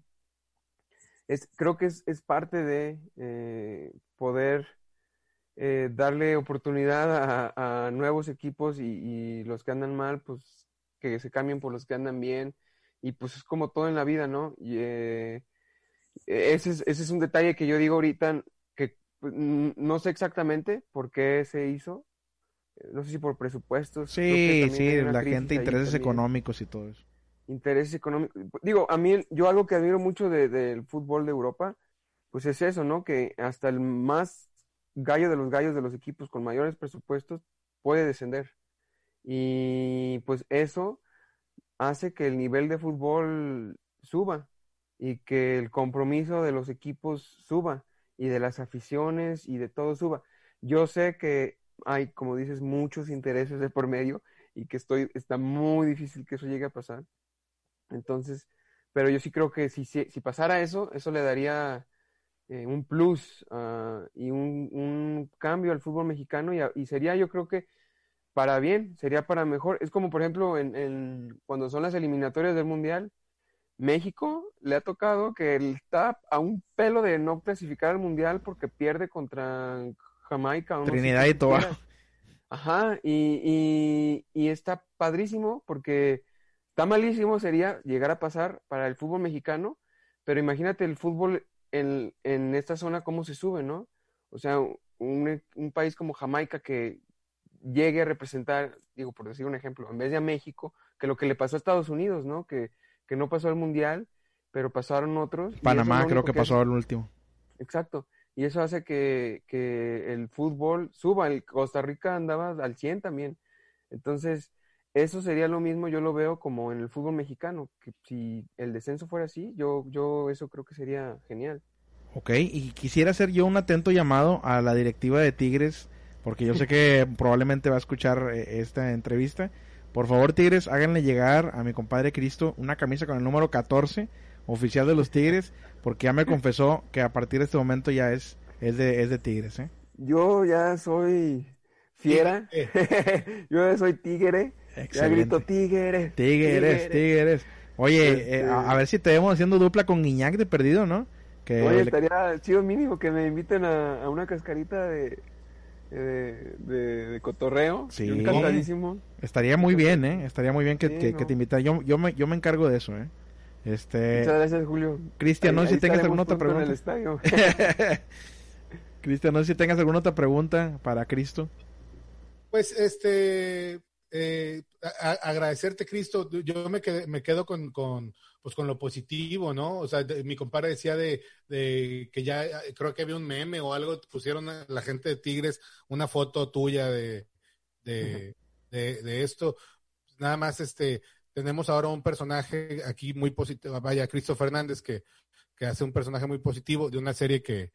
es, creo que es, es parte de eh, poder eh, darle oportunidad a, nuevos equipos y, los que andan mal, pues que se cambien por los que andan bien. Y pues es como todo en la vida, ¿no? Y ese, es, ese es un detalle que yo digo ahorita que pues, no sé exactamente por qué se hizo, no sé si por presupuestos. Sí, sí, la gente, intereses económicos y todo eso. Intereses económicos. Digo, a mí, yo algo que admiro mucho del fútbol de Europa, pues es eso, ¿no? Que hasta el más gallo de los gallos de los equipos con mayores presupuestos puede descender. Y pues eso hace que el nivel de fútbol suba y que el compromiso de los equipos suba y de las aficiones y de todo suba. Yo sé que hay, como dices, muchos intereses de por medio y que estoy, está muy difícil que eso llegue a pasar. Entonces, pero yo sí creo que si, si, pasara eso, eso le daría eh, un plus ah, y un, un, cambio al fútbol mexicano y, y, sería yo creo que para bien, sería para mejor. Es como por ejemplo en, en, cuando son las eliminatorias del Mundial, México le ha tocado que está a un pelo de no clasificar al Mundial porque pierde contra Jamaica. Trinidad y Tobago. Ajá, y, y, está padrísimo porque está malísimo sería llegar a pasar para el fútbol mexicano, pero imagínate el fútbol en, en esta zona cómo se sube, ¿no? O sea, un, un, país como Jamaica que llegue a representar, digo, por decir un ejemplo, en vez de a México, que lo que le pasó a Estados Unidos, ¿no? Que, que no pasó al Mundial, pero pasaron otros. Panamá creo que, que pasó al último. Exacto y eso hace que, que, el fútbol suba. El Costa Rica andaba al 100 también. Entonces, eso sería lo mismo, yo lo veo como en el fútbol mexicano, que si el descenso fuera así, yo, yo eso creo que sería genial. Ok, y quisiera hacer yo un atento llamado a la directiva de Tigres, porque yo sé que probablemente va a escuchar eh, esta entrevista. Por favor, Tigres, háganle llegar a mi compadre Cristo una camisa con el número 14 oficial de los Tigres, porque ya me confesó que a partir de este momento ya es, es, de, es de Tigres. ¿eh? Yo ya soy fiera, yo ya soy tigre, ya grito tigre. Tigres, tigres. Oye, eh, a, ver si te vemos haciendo dupla con Guiñac de perdido, ¿no? Que Oye, estaría chido mínimo que me inviten a, una cascarita de, de, de, cotorreo. Sí. Encantadísimo. Estaría muy bien, ¿eh? Estaría muy bien que, que, te invitara. Yo, yo, me, yo me encargo de eso, ¿eh? Este... Muchas gracias, Julio. Cristian, no sé si tengas alguna otra pregunta. Cristian, no sé si tengas alguna otra pregunta para Cristo. Pues, este, eh, agradecerte, Cristo. Yo me, me quedo con, con, pues, con lo positivo, ¿no? O sea, mi compadre decía de, de, que ya creo que había un meme o algo, pusieron a la gente de Tigres una foto tuya de, de, de, de esto. Nada más, este, tenemos ahora un personaje aquí muy positivo, vaya, Cristo Fernández, que, que hace un personaje muy positivo de una serie que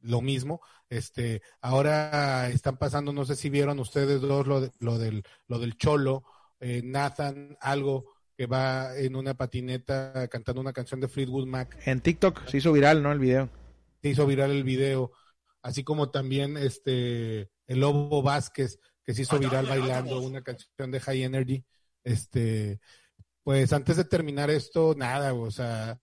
lo mismo. Este, ahora están pasando, no sé si vieron ustedes dos lo, lo del, lo del Cholo, eh, Nathan, algo que va en una patineta cantando una canción de Fleetwood Mac. En TikTok se hizo viral, ¿no? El video. Se hizo viral el video, así como también este el Lobo Vázquez que se hizo viral bailando una canción de High Energy. Este, pues antes de terminar esto, nada, o sea,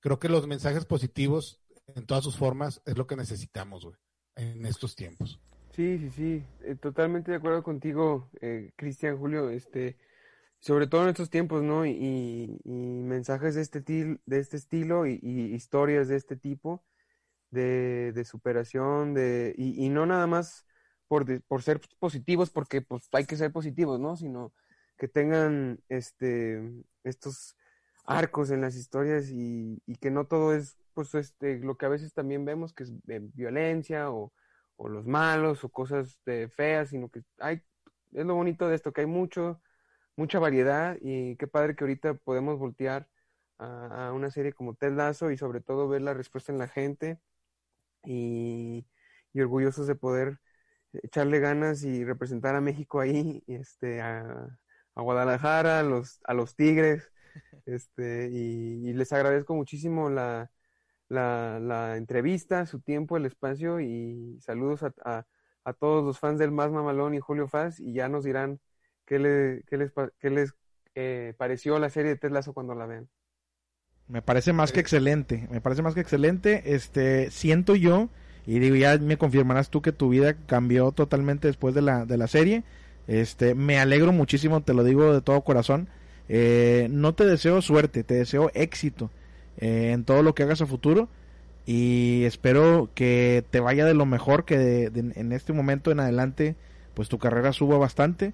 creo que los mensajes positivos en todas sus formas es lo que necesitamos, güey, en estos tiempos. Sí, sí, sí, eh, totalmente de acuerdo contigo, eh, Cristian, Julio, este, sobre todo en estos tiempos, ¿no? Y, mensajes de este, de este estilo y, historias de este tipo, de, de superación, de, y, no nada más por, por ser positivos, porque pues hay que ser positivos, ¿no? Sino que tengan este, estos arcos en las historias y, que no todo es pues este, lo que a veces también vemos que es violencia o, los malos o cosas feas, sino que hay, es lo bonito de esto, que hay mucho, mucha variedad y qué padre que ahorita podemos voltear a, una serie como Ted Lasso y sobre todo ver la respuesta en la gente y, orgullosos de poder echarle ganas y representar a México ahí, este, a, Guadalajara, a los, a los Tigres, este, y, les agradezco muchísimo la, la, entrevista, su tiempo, el espacio y saludos a, a, todos los fans del Más Mamalón y Julio Faz y ya nos dirán qué, le, qué les, qué les eh, pareció la serie de Ted Lasso cuando la vean. Me parece más que excelente, me parece más que excelente. Este, siento yo, y digo, ya me confirmarás tú que tu vida cambió totalmente después de la, de la serie. Este, me alegro muchísimo, te lo digo de todo corazón. Eh, no te deseo suerte, te deseo éxito eh, en todo lo que hagas a futuro. Y espero que te vaya de lo mejor, que en este momento en adelante, pues tu carrera suba bastante.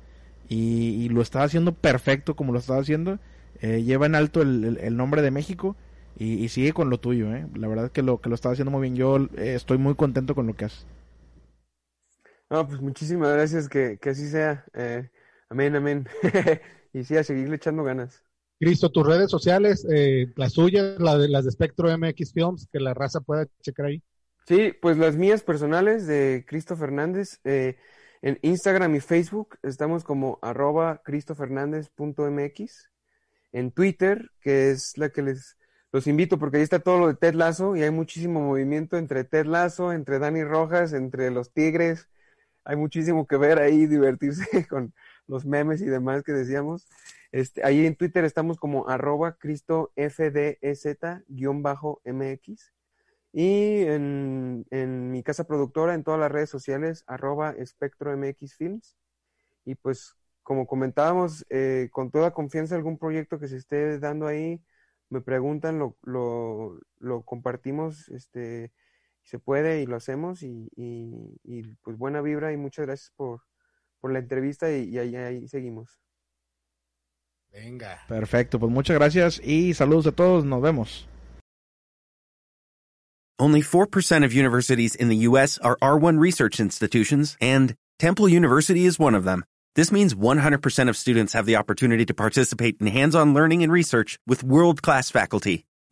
Y, lo estás haciendo perfecto como lo estás haciendo eh, lleva en alto el, nombre de México y, sigue con lo tuyo, ¿eh? La verdad es que lo, que lo estás haciendo muy bien. Yo estoy muy contento con lo que haces. No, pues muchísimas gracias, que, así sea. Amén, amén. y sí, a seguirle echando ganas. Cristo, tus redes sociales, las suyas, la de, las de Spectro MX Films, que la raza pueda checar ahí. Sí, pues las mías personales de Cristo Fernández. en Instagram y Facebook estamos como arroba cristofernández.mx en Twitter, que es la que les los invito porque ahí está todo lo de Ted Lazo y hay muchísimo movimiento entre Ted Lazo, entre Dani Rojas, entre los Tigres. Hay muchísimo que ver ahí, divertirse con los memes y demás que decíamos. Este, ahí en Twitter estamos como arroba cristo mx y en, en, mi casa productora en todas las redes sociales arroba espectro y pues como comentábamos, eh, con toda confianza algún proyecto que se esté dando ahí, me preguntan, lo, lo, lo compartimos, este, se puede y lo hacemos y, y, pues buena vibra y muchas gracias por, por la entrevista y, ahí, ahí seguimos. Venga. Perfecto, pues muchas gracias y saludos a todos, nos vemos. Only 4% of universities in the US are R1 research institutions and Temple University is one of them. This means 100% of students have the opportunity to participate in hands-on learning and research with world-class faculty.